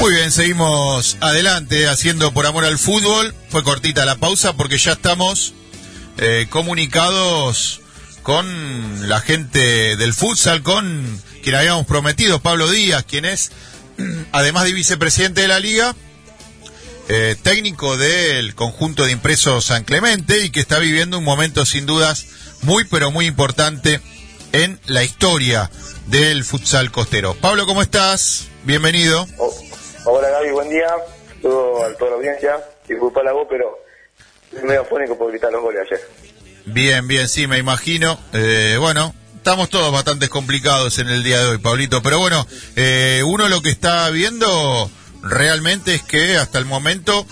Muy bien, seguimos adelante haciendo por amor al fútbol. Fue cortita la pausa porque ya estamos eh, comunicados con la gente del futsal, con quien habíamos prometido, Pablo Díaz, quien es, además de vicepresidente de la liga, eh, técnico del conjunto de impresos San Clemente y que está viviendo un momento sin dudas muy pero muy importante en la historia del futsal costero. Pablo, ¿cómo estás? Bienvenido. Oh, hola Gaby, buen día. Todo a toda la audiencia. Disculpa la voz, pero es medio fónico por gritar los goles ayer. Bien, bien, sí, me imagino. Eh, bueno, estamos todos bastante complicados en el día de hoy, Pablito. Pero bueno, eh, uno lo que está viendo realmente es que hasta el momento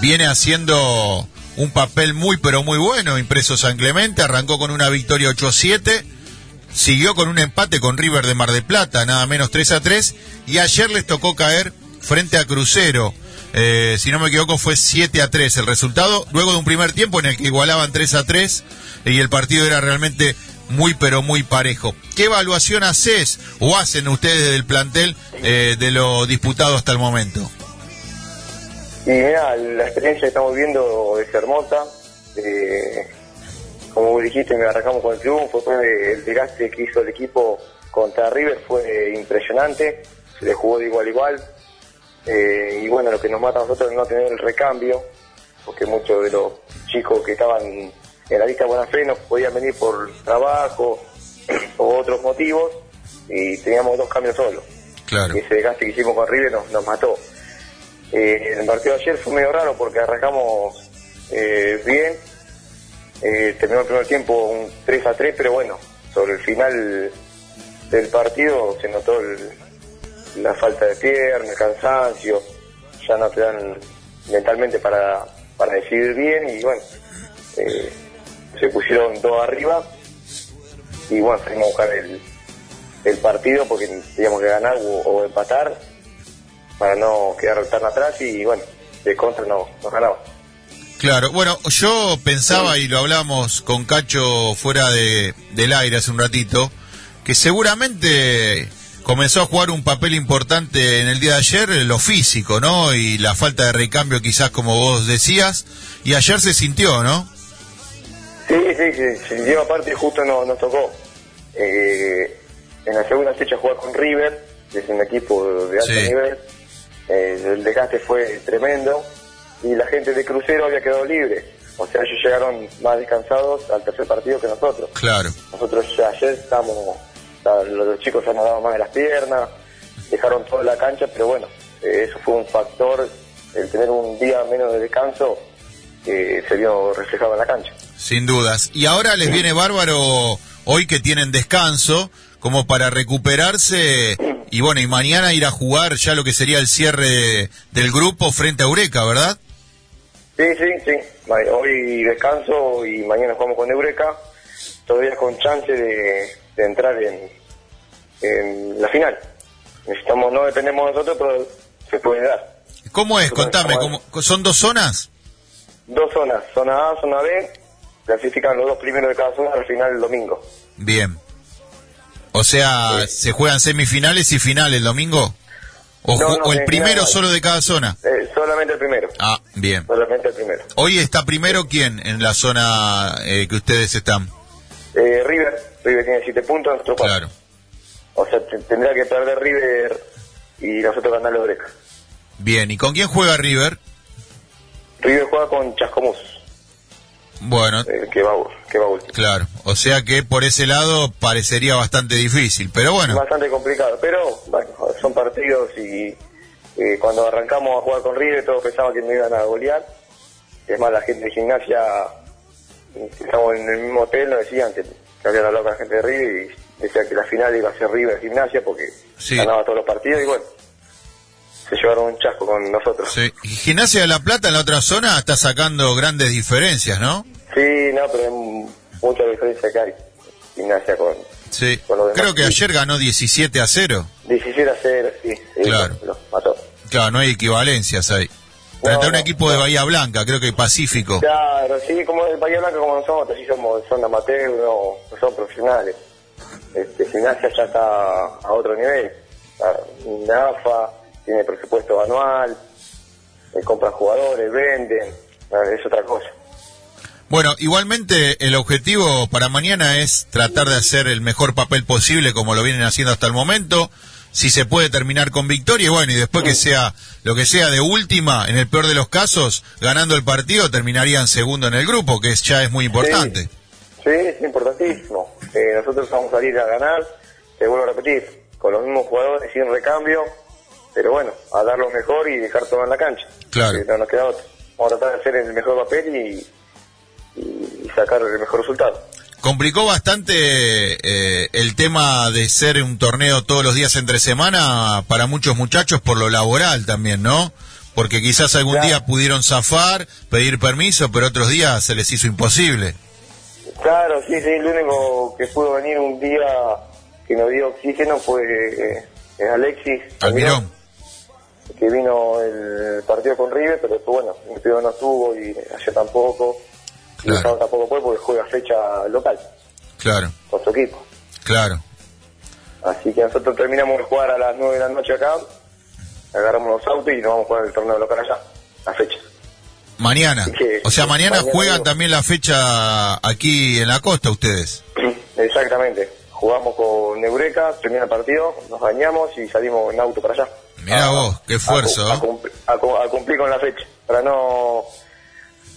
viene haciendo un papel muy pero muy bueno impreso San Clemente, arrancó con una victoria 8-7, siguió con un empate con River de Mar de Plata, nada menos 3-3, y ayer les tocó caer frente a Crucero, eh, si no me equivoco fue 7-3 el resultado, luego de un primer tiempo en el que igualaban 3-3 y el partido era realmente muy pero muy parejo. ¿Qué evaluación haces o hacen ustedes del plantel eh, de lo disputado hasta el momento? Y mira, la experiencia que estamos viendo es hermosa. Eh, como dijiste, me arrancamos con el triunfo. El desgaste que hizo el equipo contra River fue impresionante. Se le jugó de igual a igual. Eh, y bueno, lo que nos mata a nosotros es no tener el recambio, porque muchos de los chicos que estaban en la lista Buena Fe no podían venir por trabajo o otros motivos y teníamos dos cambios solos. Claro. Y ese desgaste que hicimos con River nos, nos mató. Eh, el partido de ayer fue medio raro porque arrancamos eh, bien, eh, terminó el primer tiempo un 3 a 3, pero bueno, sobre el final del partido se notó el- la falta de pierna, el cansancio, ya no te mentalmente para, para decidir bien y bueno, eh, se pusieron dos arriba y bueno, salimos a buscar el, el partido porque teníamos que ganar o, empatar para no quedar tan atrás y bueno, de contra no, nos ganaba. Claro, bueno, yo pensaba y lo hablamos con Cacho fuera de, del aire hace un ratito, que seguramente comenzó a jugar un papel importante en el día de ayer lo físico, ¿no? Y la falta de recambio quizás como vos decías, y ayer se sintió, ¿no? Sí, sí, sí, se sintió aparte justo nos, nos tocó eh, en la segunda fecha jugar con River, que es un equipo de alto Sí. nivel, Eh, el desgaste fue tremendo y la gente de Crucero había quedado libre, o sea, ellos llegaron más descansados al tercer partido que nosotros. Claro. Nosotros ayer estábamos, los, chicos se nadaban más de las piernas, dejaron toda la cancha, pero bueno, eh, eso fue un factor, el tener un día menos de descanso, que se vio reflejado en la cancha. Sin dudas. Y ahora les viene bárbaro hoy que tienen descanso, como para recuperarse y bueno, y mañana ir a jugar ya lo que sería el cierre del grupo frente a Eureka, ¿verdad? Sí, sí, sí. Hoy descanso y mañana jugamos con Eureka, todavía con chance de, de entrar en, en la final. Necesitamos, no dependemos de nosotros, pero se puede dar. ¿Cómo es? Contame, ¿cómo- ¿son dos zonas? Dos zonas, zona A, zona B, clasifican los dos primeros de cada zona al final el domingo. Bien. O sea, ¿se juegan semifinales y finales el domingo? ¿O, No, ju- no, o el primero solo de cada zona? Eh, solamente el primero, Ah, bien. solamente el primero. Hoy está primero quién en la zona eh, que ustedes están. Eh, River, River tiene siete puntos, nosotros. Claro. O sea, te- tendrá que perder River y nosotros ganar la Eureka. Bien, ¿y con quién juega River? River juega con Chascomús, Bueno, eh, que va, que va último. claro. O sea que por ese lado parecería bastante difícil, pero bueno. Bastante complicado, pero bueno, son partidos y eh, cuando arrancamos a jugar con River todos pensaban que me iban a golear. Es más, la gente de gimnasia, que estamos en el mismo hotel, nos decían que, que habían hablado con la gente de River y decían que la final iba a ser River gimnasia porque Sí. ganaba todos los partidos y bueno, se llevaron un chasco con nosotros. Sí. Y Gimnasia de la Plata en la otra zona está sacando grandes diferencias, ¿no? Sí, no, pero hay mucha diferencia que hay. Gimnasia con, Sí. con los demás. Creo que ayer ganó 17 a 0. 17 a 0, sí. sí, Claro. Claro, no hay equivalencias ahí. Frente a un no, equipo de no. Bahía Blanca, creo que Pacífico. Claro, sí, como el Bahía Blanca como nosotros, sí somos, son amateurs, no, no son profesionales. Este, gimnasia ya está a otro nivel. Una AFA, tiene presupuesto anual, eh, compran jugadores, venden, ah, es otra cosa. Bueno, igualmente el objetivo para mañana es tratar de hacer el mejor papel posible como lo vienen haciendo hasta el momento. Si se puede terminar con victoria, y bueno, y después que sea lo que sea de última, en el peor de los casos, ganando el partido, terminarían segundo en el grupo, que es, ya es muy importante. Sí, es importantísimo. Eh, nosotros vamos a salir a ganar, te vuelvo a repetir, con los mismos jugadores, sin recambio, pero bueno, a dar lo mejor y dejar todo en la cancha. Claro. Eh, no nos queda otra. Vamos a tratar de hacer el mejor papel y, y sacar el mejor resultado. Complicó bastante eh, el tema de ser un torneo todos los días entre semana para muchos muchachos por lo laboral también, ¿no? Porque quizás algún Claro. día pudieron zafar, pedir permiso, pero otros días se les hizo imposible. Claro, sí, sí, el único que pudo venir un día que nos dio oxígeno fue eh, eh, Alexis Almirón. que vino el partido con River, pero bueno, el partido no estuvo y ayer tampoco, Claro. el sábado tampoco fue porque juega fecha local Claro, con su equipo. claro. Así que nosotros terminamos de jugar a las 9 de la noche acá, agarramos los autos y nos vamos a jugar el torneo local allá, la fecha. Mañana. O sea, mañana mañana juegan también la fecha aquí en la costa ustedes. Exactamente. Jugamos con Eureka, termina el partido, nos bañamos y salimos en auto para allá. Mirá A- vos, qué esfuerzo, A, ¿eh? a cumplir con la fecha, para no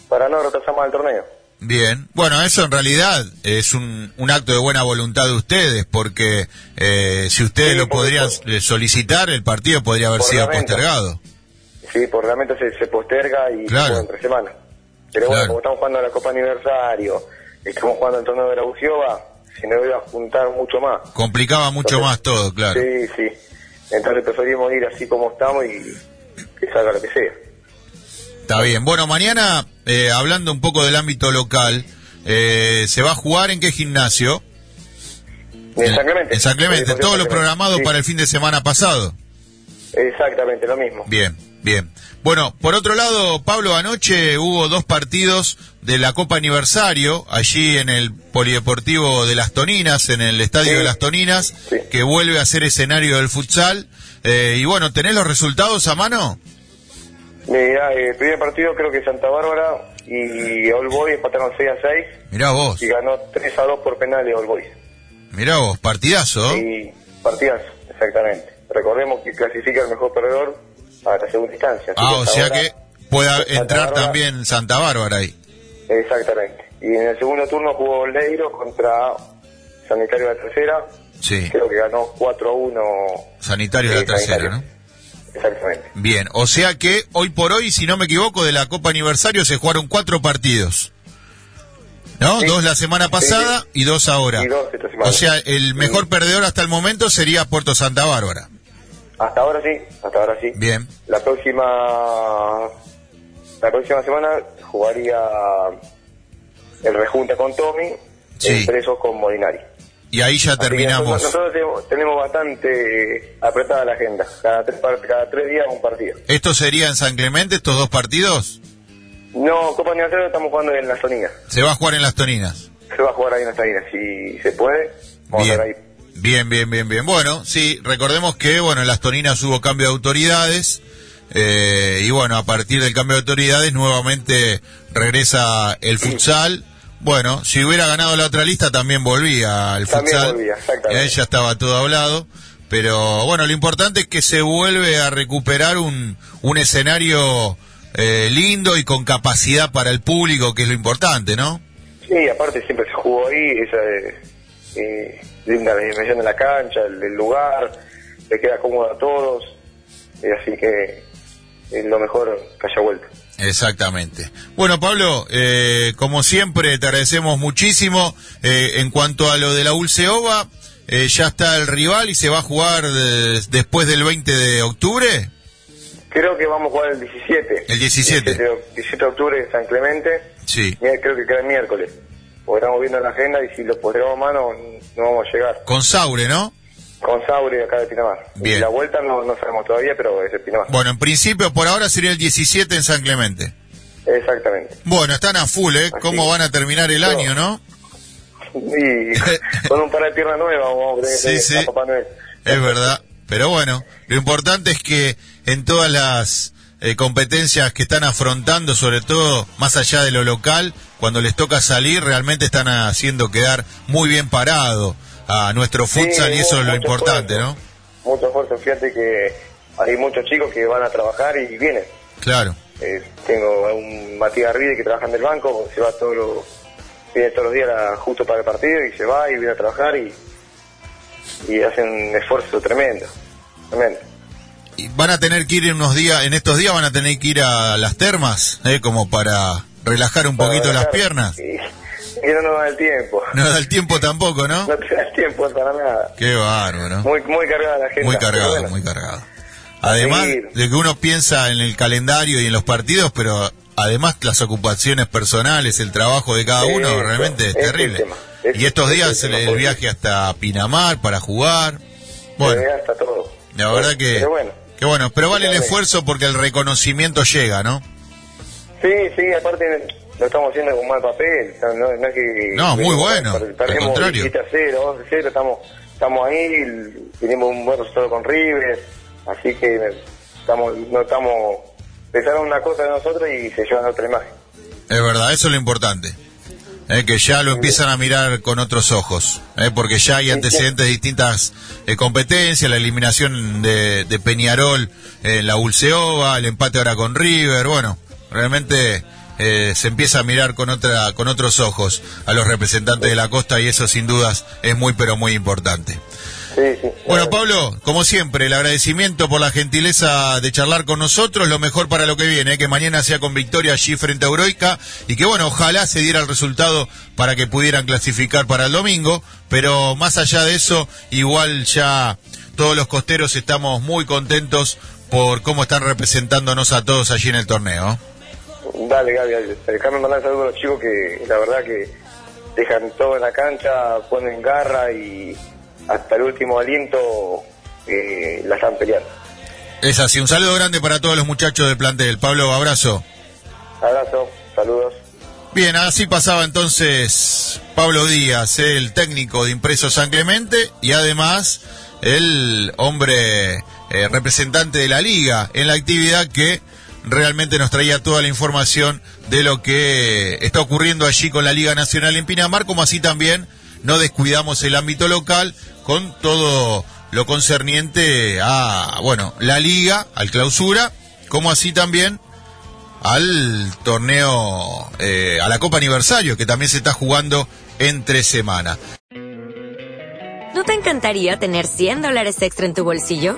para no retrasar más el torneo. Bien. Bueno, eso en realidad es un, un acto de buena voluntad de ustedes, porque eh, si ustedes Sí, lo podrían eh, solicitar, el partido podría haber sido postergado. Sí, por reglamento se, se posterga y Claro. entre semana. Pero bueno, como estamos jugando la Copa Aniversario, estamos jugando el torneo de la Buciova, se nos iba a juntar mucho más. Complicaba mucho Entonces, más todo, claro. Sí, sí. Entonces preferimos ir así como estamos y que salga lo que sea. Está bien. Bueno, mañana, eh, hablando un poco del ámbito local, eh, ¿se va a jugar en qué gimnasio? En San Clemente. En San Clemente. Sí, Todo lo programado Sí, para el fin de semana pasado. Exactamente, lo mismo. Bien, bien. Bueno, por otro lado, Pablo, anoche hubo dos partidos de la Copa Aniversario, allí en el Polideportivo de Las Toninas, en el Estadio Sí. de Las Toninas, que vuelve a ser escenario del futsal. Eh, y bueno, ¿tenés los resultados a mano? Mira, eh, el primer partido creo que Santa Bárbara y All Boys empataron 6 a 6 Mirá vos, y ganó 3 a 2 por penales All Boys. mirá vos, partidazo. Y partidas, exactamente. Recordemos que clasifica el mejor perdedor a la segunda instancia. Ah, o sea que pueda entrar Bárbara- también Santa Bárbara ahí. Exactamente. Y en el segundo turno jugó Leiro contra Sanitario de la Tercera. Sí, Creo que ganó 4 a 1. sanitario de la Sí, tercera, Sanitario. ¿no? Exactamente. Bien, o sea que hoy por hoy, si no me equivoco, de la Copa Aniversario se jugaron cuatro partidos. ¿No? Sí. Dos la semana pasada y dos ahora. Y dos esta semana. O sea, el mejor Sí. perdedor hasta el momento sería Puerto Santa Bárbara. Hasta ahora sí, hasta ahora sí. Bien, La próxima la próxima semana jugaría el rejunte con Tommy, el preso con Molinari. Y ahí ya terminamos. Nosotros, nosotros tenemos, bastante apretada la agenda. Cada tres, cada tres días un partido. ¿Esto sería en San Clemente, estos dos partidos? No, Copa Aniversario estamos jugando en las Toninas. Se va a jugar en las Toninas. Se va a jugar ahí en las Toninas. Si se puede, vamos a Bien. ver ahí. Bien, bien, bien, bien. Bueno, sí, recordemos que, bueno, en las Toninas hubo cambio de autoridades. eh, y bueno, a partir del cambio de autoridades nuevamente regresa el futsal. Bueno, si hubiera ganado la otra lista también volvía al También futsal. volvía, exactamente. Eh, ya estaba todo hablado. Pero bueno, lo importante es que se vuelve a recuperar un, un escenario eh, lindo y con capacidad para el público, que es lo importante, ¿no? Sí, aparte siempre se jugó ahí, esa eh, eh, linda la dimensión de la cancha, el, el lugar, le queda cómodo a todos, y así que es lo mejor que haya vuelto. Exactamente. Bueno, Pablo, eh, como siempre, te agradecemos muchísimo. Eh, en cuanto a lo de la Ulceova, eh, ya está el rival y se va a jugar después del 20 de octubre. Creo que vamos a jugar el 17. El 17. 17 de octubre en San Clemente. Sí. Creo que queda el miércoles. Porque estamos viendo la agenda y si lo podremos a mano no vamos a llegar. Con Saure, ¿no? Con Sauri acá de Pinamar. Bien. Y la vuelta no, no sabemos todavía, pero es de Pinamar. Bueno, en principio por ahora sería el 17 en San Clemente. Exactamente. Bueno, están a full, ¿eh? Así. ¿Cómo van a terminar el No. año, no? Y con un par de piernas nuevas vamos a Sí, que sí. a Papá Noel. Es verdad. Pero bueno, lo importante es que en todas las eh, competencias que están afrontando, sobre todo más allá de lo local, cuando les toca salir, realmente están haciendo quedar muy bien parado a nuestro Sí, futsal y eso es lo importante, esfuerzo. ¿no? Mucho esfuerzo. Fíjate que hay muchos chicos que van a trabajar y vienen. Claro. Eh, tengo a un Matías Ride que trabaja en el banco, se va todos los, viene todos los días justo para el partido y se va y viene a trabajar y, y hacen un esfuerzo tremendo, tremendo. Y van a tener que ir en unos días, en estos días van a tener que ir a las termas, ¿eh? Como para relajar un poquito las piernas. Y, y no nos da el tiempo. No da el tiempo tampoco, ¿no? No te da el tiempo para nada. Qué bárbaro. Muy, muy cargada la gente. Muy cargado, muy cargado. Además de que uno piensa en el calendario y en los partidos, pero además las ocupaciones personales, el trabajo de cada uno, realmente es terrible. Y estos días el viaje hasta Pinamar para jugar. Bueno, hasta todo. la verdad que, Pero bueno. que bueno, pero vale el esfuerzo porque el reconocimiento llega, ¿no? Sí, sí, aparte lo estamos haciendo con mal papel. No, no es que. No, muy bueno, al contrario. 17 a 0, 11 a 0, estamos, estamos ahí, tenemos un buen resultado con River, así que estamos, no estamos. Pensaron una cosa de nosotros y se llevan otra imagen. Es verdad, eso es lo importante. Eh, que ya lo empiezan a mirar con otros ojos, eh, porque ya hay antecedentes de distintas eh, competencias, la eliminación de, de Peñarol en la Ulceova, el empate ahora con River, bueno, realmente eh, se empieza a mirar con otra, con otros ojos a los representantes de la costa y eso sin dudas es muy pero muy importante. Sí, sí. Bueno, Pablo, como siempre, el agradecimiento por la gentileza de charlar con nosotros, lo mejor para lo que viene, ¿eh? que mañana sea con victoria allí frente a Euroica y que bueno, ojalá se diera el resultado para que pudieran clasificar para el domingo, pero más allá de eso, igual ya todos los costeros estamos muy contentos por cómo están representándonos a todos allí en el torneo. Dale, Gaby. Déjame mandar saludos a los chicos que la verdad que dejan todo en la cancha, ponen garra y hasta el último aliento eh, la están peleando. Es así, un saludo grande para todos los muchachos del plantel. Pablo, abrazo. Abrazo, saludos. Bien, así pasaba entonces Pablo Díaz, el técnico de Impreso San Clemente y además el hombre eh, representante de la liga en la actividad que realmente nos traía toda la información de lo que está ocurriendo allí con la Liga Nacional en Pinamar, como así también no descuidamos el ámbito local con todo lo concerniente a, bueno, la liga, al clausura, como así también al torneo, eh, a la Copa Aniversario, que también se está jugando entre semana. ¿No te encantaría tener 100 dólares extra en tu bolsillo?